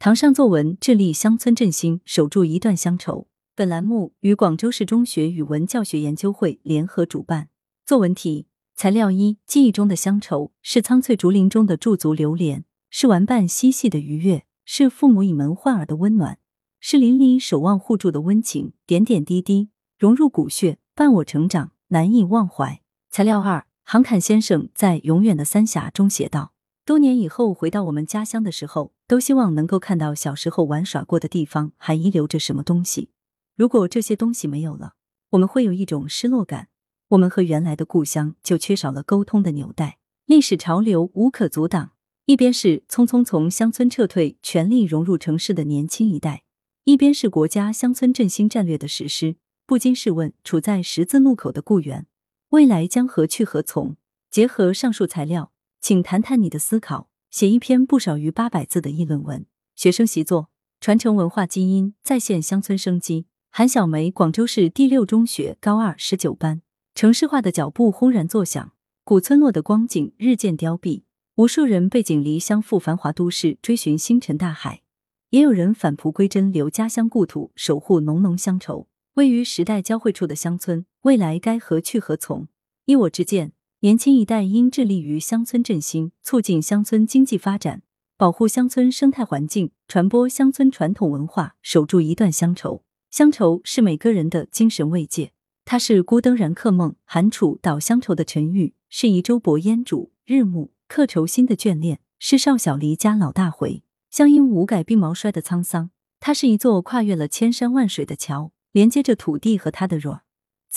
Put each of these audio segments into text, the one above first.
堂上作文致力乡村振兴，守住一段乡愁。本栏目与广州市中学语文教学研究会联合主办。作文题：材料一：记忆中的乡愁是苍翠竹林中的驻足流连，是玩伴嬉戏的愉悦，是父母倚门唤儿的温暖，是邻里守望互助的温情。点点滴滴融入骨血，伴我成长，难以忘怀。材料二。杭侃先生在《永远的三峡》中写道：“多年以后回到我们家乡的时候，都希望能够看到小时候玩耍过的地方还遗留着什么东西。如果这些东西没有了，我们会有一种失落感。我们和原来的故乡就缺少了沟通的纽带。历史潮流无可阻挡，一边是匆匆从乡村撤退、全力融入城市的年轻一代，一边是国家乡村振兴战略的实施。不禁试问，处在十字路口的故园。”未来将何去何从？结合上述材料，请谈谈你的思考，写一篇不少于八百字的议论文。学生习作：传承文化基因，再现乡村生机。韩小梅，广州市第六中学高二十九班。城市化的脚步轰然作响，古村落的光景日渐凋敝，无数人背井离乡赴繁华都市，追寻星辰大海；也有人返璞归真，留家乡故土，守护浓浓乡愁。位于时代交汇处的乡村，未来该何去何从？依我之见，年轻一代应致力于乡村振兴，促进乡村经济发展，保护乡村生态环境，传播乡村传统文化，守住一段乡愁。乡愁是每个人的精神慰藉，它是孤灯燃客梦，寒楚导乡愁的沉郁；是移舟泊烟渚，日暮客愁心的眷恋；是少小离家老大回，乡音无改鬓毛衰的沧桑。它是一座跨越了千山万水的桥。连接着土地和它的弱，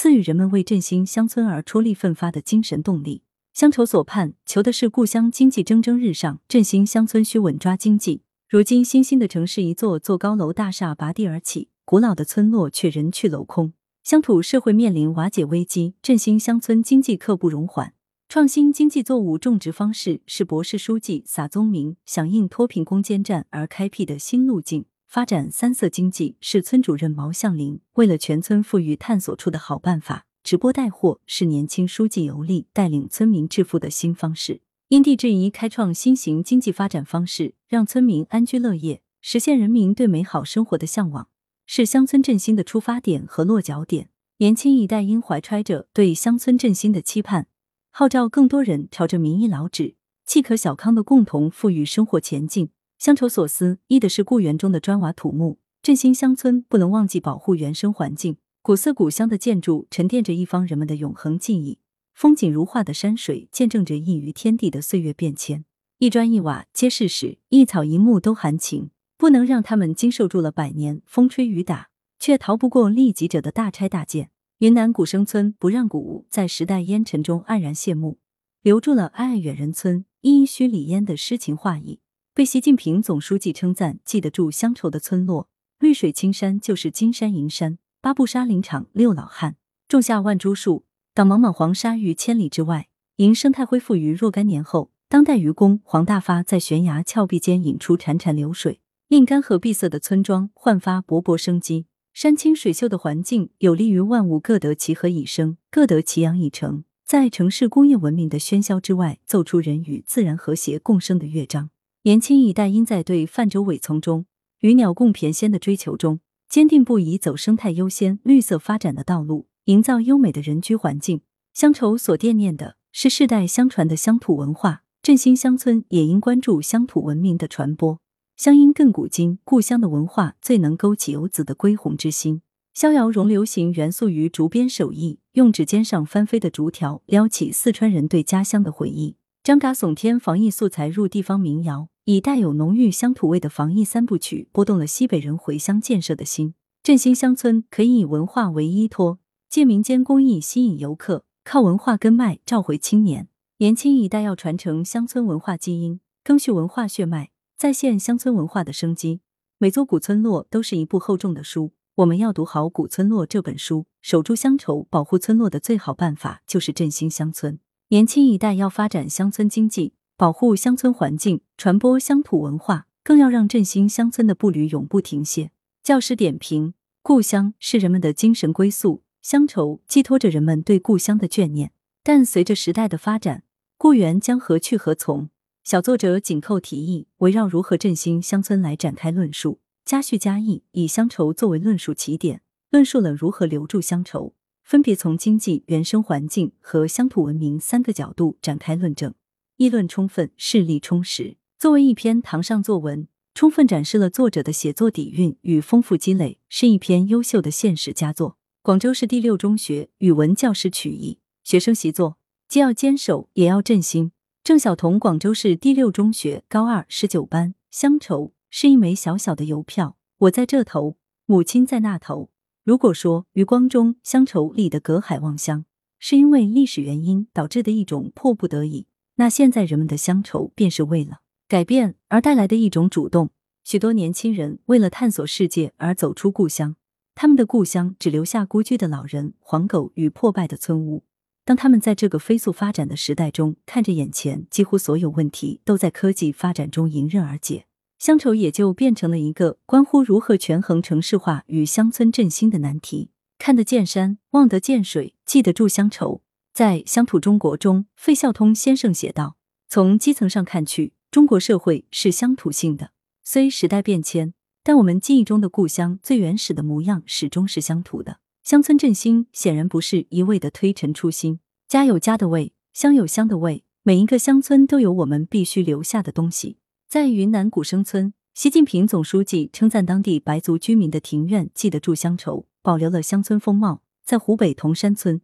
赐予人们为振兴乡村而出力奋发的精神动力。乡愁所盼，求的是故乡经济蒸蒸日上，振兴乡村需稳抓经济。如今新兴的城市一座座高楼大厦拔地而起，古老的村落却人去楼空，乡土社会面临瓦解危机，振兴乡村经济刻不容缓。创新经济作物种植方式是博士书记撒宗明响应脱贫攻坚战而开辟的新路径。发展三色经济是村主任毛向林为了全村富裕探索出的好办法。直播带货是年轻书记游历带领村民致富的新方式。因地制宜开创新型经济发展方式，让村民安居乐业，实现人民对美好生活的向往，是乡村振兴的出发点和落脚点。年轻一代应怀揣着对乡村振兴的期盼，号召更多人朝着民意老址、契可小康的共同富裕生活前进。乡愁所思，依的是故园中的砖瓦土木。振兴乡村，不能忘记保护原生环境。古色古香的建筑沉淀着一方人们的永恒记忆，风景如画的山水见证着异于天地的岁月变迁。一砖一瓦皆是史，一草一木都含情。不能让他们经受住了百年风吹雨打，却逃不过利己者的大拆大建。云南古生村不让古物在时代烟尘中黯然谢幕，留住了哀爱远人村依墟里烟的诗情画意。被习近平总书记称赞记得住乡愁的村落，绿水青山就是金山银山。八步沙林场六老汉种下万株树，挡茫茫黄沙于千里之外，迎生态恢复于若干年后。当代愚公黄大发在悬崖峭壁间引出潺潺流水，令干涸闭塞的村庄焕发勃勃生机。山清水秀的环境有利于万物各得其和以生，各得其养以成，在城市工业文明的喧嚣之外，奏出人与自然和谐共生的乐章。年轻一代应在对泛舟苇丛中、与鸟共翩跹的追求中，坚定不移走生态优先、绿色发展的道路，营造优美的人居环境。乡愁所惦念的是世代相传的乡土文化，振兴乡村也应关注乡土文明的传播。乡音亘古今，故乡的文化最能勾起游子的归鸿之心。逍遥融流行元素于竹编手艺，用指尖上翻飞的竹条撩起四川人对家乡的回忆。张嘎耸天防疫素材入地方民谣。以带有浓郁乡土味的防疫三部曲，拨动了西北人回乡建设的心。振兴乡村可以以文化为依托，借民间工艺吸引游客，靠文化根脉召回青年。年轻一代要传承乡村文化基因，更续文化血脉，再现乡村文化的生机。每座古村落都是一部厚重的书，我们要读好《古村落》这本书，守住乡愁，保护村落的最好办法就是振兴乡村。年轻一代要发展乡村经济。保护乡村环境，传播乡土文化，更要让振兴乡村的步履永不停歇。教师点评：故乡是人们的精神归宿，乡愁寄托着人们对故乡的眷念。但随着时代的发展，故园将何去何从？小作者紧扣题意，围绕如何振兴乡村来展开论述，加叙加议，以乡愁作为论述起点，论述了如何留住乡愁，分别从经济、原生环境和乡土文明三个角度展开论证，议论充分，事例充实。作为一篇堂上作文。充分展示了作者的写作底蕴与丰富积累，是一篇优秀的现实佳作。广州市第六中学语文教师曲艺学生习作，既要坚守，也要振兴。郑晓彤，广州市第六中学高二十九班。乡愁是一枚小小的邮票，我在这头，母亲在那头。如果说余光中《乡愁》里的隔海望乡是因为历史原因导致的一种迫不得已，那现在人们的乡愁便是为了。改变而带来的一种主动，许多年轻人为了探索世界而走出故乡，他们的故乡只留下孤居的老人、黄狗与破败的村屋。当他们在这个飞速发展的时代中，看着眼前几乎所有问题都在科技发展中迎刃而解，乡愁也就变成了一个关乎如何权衡城市化与乡村振兴的难题。看得见山，望得见水，记得住乡愁。在《乡土中国》中，费孝通先生写道：“从基层上看去。”中国社会是乡土性的，虽时代变迁，但我们记忆中的故乡最原始的模样始终是乡土的。乡村振兴显然不是一味的推陈出新，家有家的味，乡有乡的味，每一个乡村都有我们必须留下的东西。在云南古生村，习近平总书记称赞当地白族居民的庭院记得住乡愁，保留了乡村风貌。在湖北铜山村，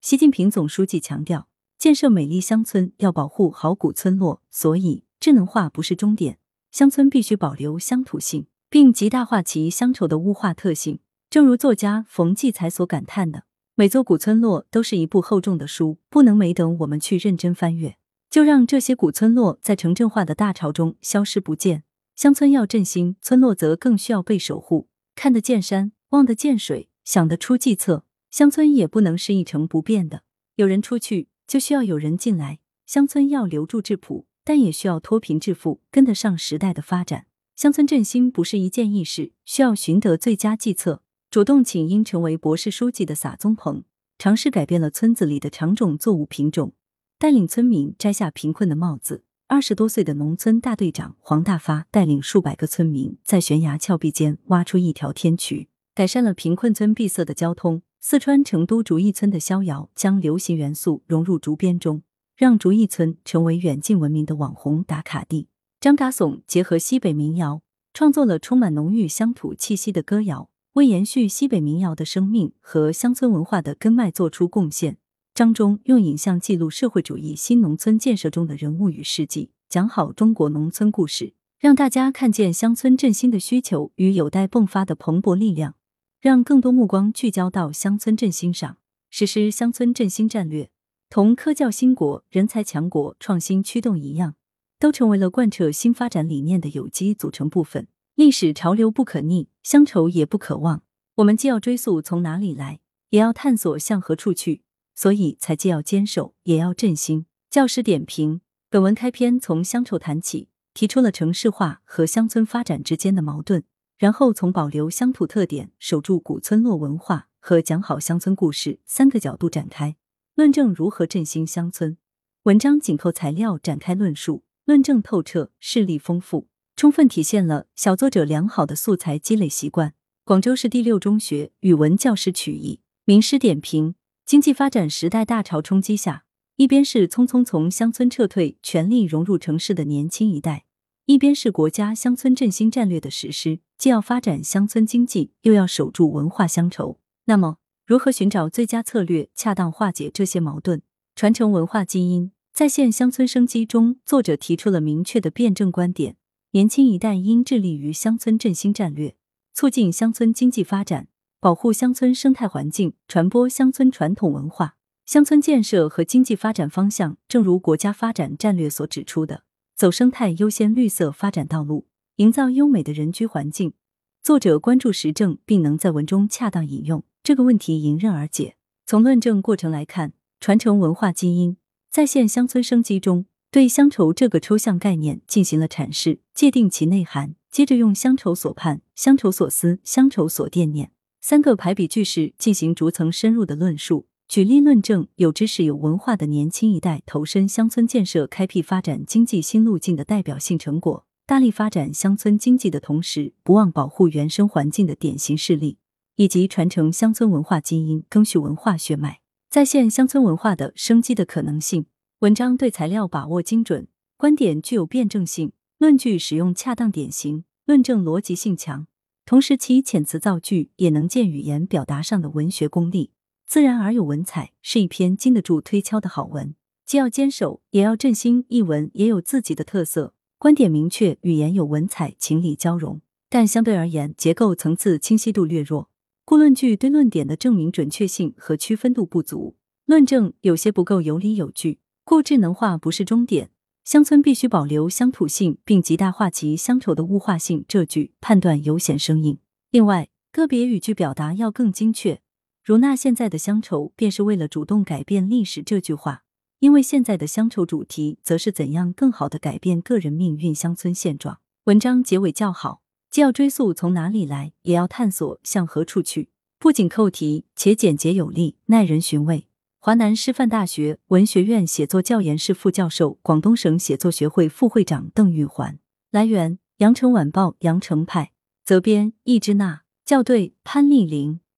习近平总书记强调，建设美丽乡村要保护好古村落，所以。智能化不是终点，乡村必须保留乡土性，并极大化其乡愁的物化特性。正如作家冯骥才所感叹的：“每座古村落都是一部厚重的书，不能没等我们去认真翻阅，就让这些古村落在城镇化的大潮中消失不见。”乡村要振兴，村落则更需要被守护。看得见山，望得见水，想得出计策，乡村也不能是一成不变的。有人出去，就需要有人进来。乡村要留住质朴。但也需要脱贫致富，跟得上时代的发展。乡村振兴不是一件易事，需要寻得最佳计策。主动请缨成为博士书记的撒宗鹏，尝试改变了村子里的常种作物品种，带领村民摘下贫困的帽子。二十多岁的农村大队长黄大发带领数百个村民在悬崖峭壁间挖出一条天渠，改善了贫困村闭塞的交通。四川成都竹艺村的逍遥将流行元素融入竹编中。让竹艺村成为远近闻名的网红打卡地。张嘎怂结合西北民谣，创作了充满浓郁乡土气息的歌谣，为延续西北民谣的生命和乡村文化的根脉做出贡献。张忠用影像记录社会主义新农村建设中的人物与事迹，讲好中国农村故事，让大家看见乡村振兴的需求与有待迸发的蓬勃力量，让更多目光聚焦到乡村振兴上，实施乡村振兴战略。同科教兴国、人才强国、创新驱动一样，都成为了贯彻新发展理念的有机组成部分。历史潮流不可逆，乡愁也不可忘。我们既要追溯从哪里来，也要探索向何处去。所以才既要坚守，也要振兴。教师点评：本文开篇从乡愁谈起，提出了城市化和乡村发展之间的矛盾，然后从保留乡土特点、守住古村落文化和讲好乡村故事三个角度展开。论证如何振兴乡村，文章紧扣材料展开论述，论证透彻，事例丰富，充分体现了小作者良好的素材积累习惯。广州市第六中学语文教师曲艺名师点评：经济发展时代大潮冲击下，一边是匆匆从乡村撤退、全力融入城市的年轻一代，一边是国家乡村振兴战略的实施，既要发展乡村经济，又要守住文化乡愁。那么，如何寻找最佳策略，恰当化解这些矛盾，传承文化基因，再现乡村生机中，作者提出了明确的辩证观点：年轻一代应致力于乡村振兴战略，促进乡村经济发展，保护乡村生态环境，传播乡村传统文化。乡村建设和经济发展方向，正如国家发展战略所指出的，走生态优先绿色发展道路，营造优美的人居环境。作者关注时政，并能在文中恰当引用。这个问题迎刃而解。从论证过程来看，传承文化基因，在现乡村生机中，对乡愁这个抽象概念进行了阐释，界定其内涵。接着用乡愁所盼、乡愁所思、乡愁所惦念三个排比句式进行逐层深入的论述，举例论证有知识有文化的年轻一代投身乡村建设、开辟发展经济新路径的代表性成果，大力发展乡村经济的同时，不忘保护原生环境的典型事例，以及传承乡村文化基因、赓续文化血脉，再现乡村文化的生机的可能性。文章对材料把握精准，观点具有辩证性，论据使用恰当典型，论证逻辑性强。同时，其遣词造句也能见语言表达上的文学功力，自然而有文采，是一篇经得住推敲的好文。既要坚守，也要振兴。一文也有自己的特色，观点明确，语言有文采，情理交融。但相对而言，结构层次清晰度略弱，故论据对论点的证明准确性和区分度不足，论证有些不够有理有据。故智能化不是终点。乡村必须保留乡土性，并极大化其乡愁的物化性。这句判断有显生硬。另外，个别语句表达要更精确，如那现在的乡愁便是为了主动改变历史这句话，因为现在的乡愁主题则是怎样更好的改变个人命运、乡村现状。文章结尾较好，既要追溯从哪里来，也要探索向何处去，不仅扣题，且简洁有力，耐人寻味。华南师范大学文学院写作教研室副教授、广东省写作学会副会长邓玉环。来源：羊城晚报羊城派。责编：易之娜。校对：潘丽玲。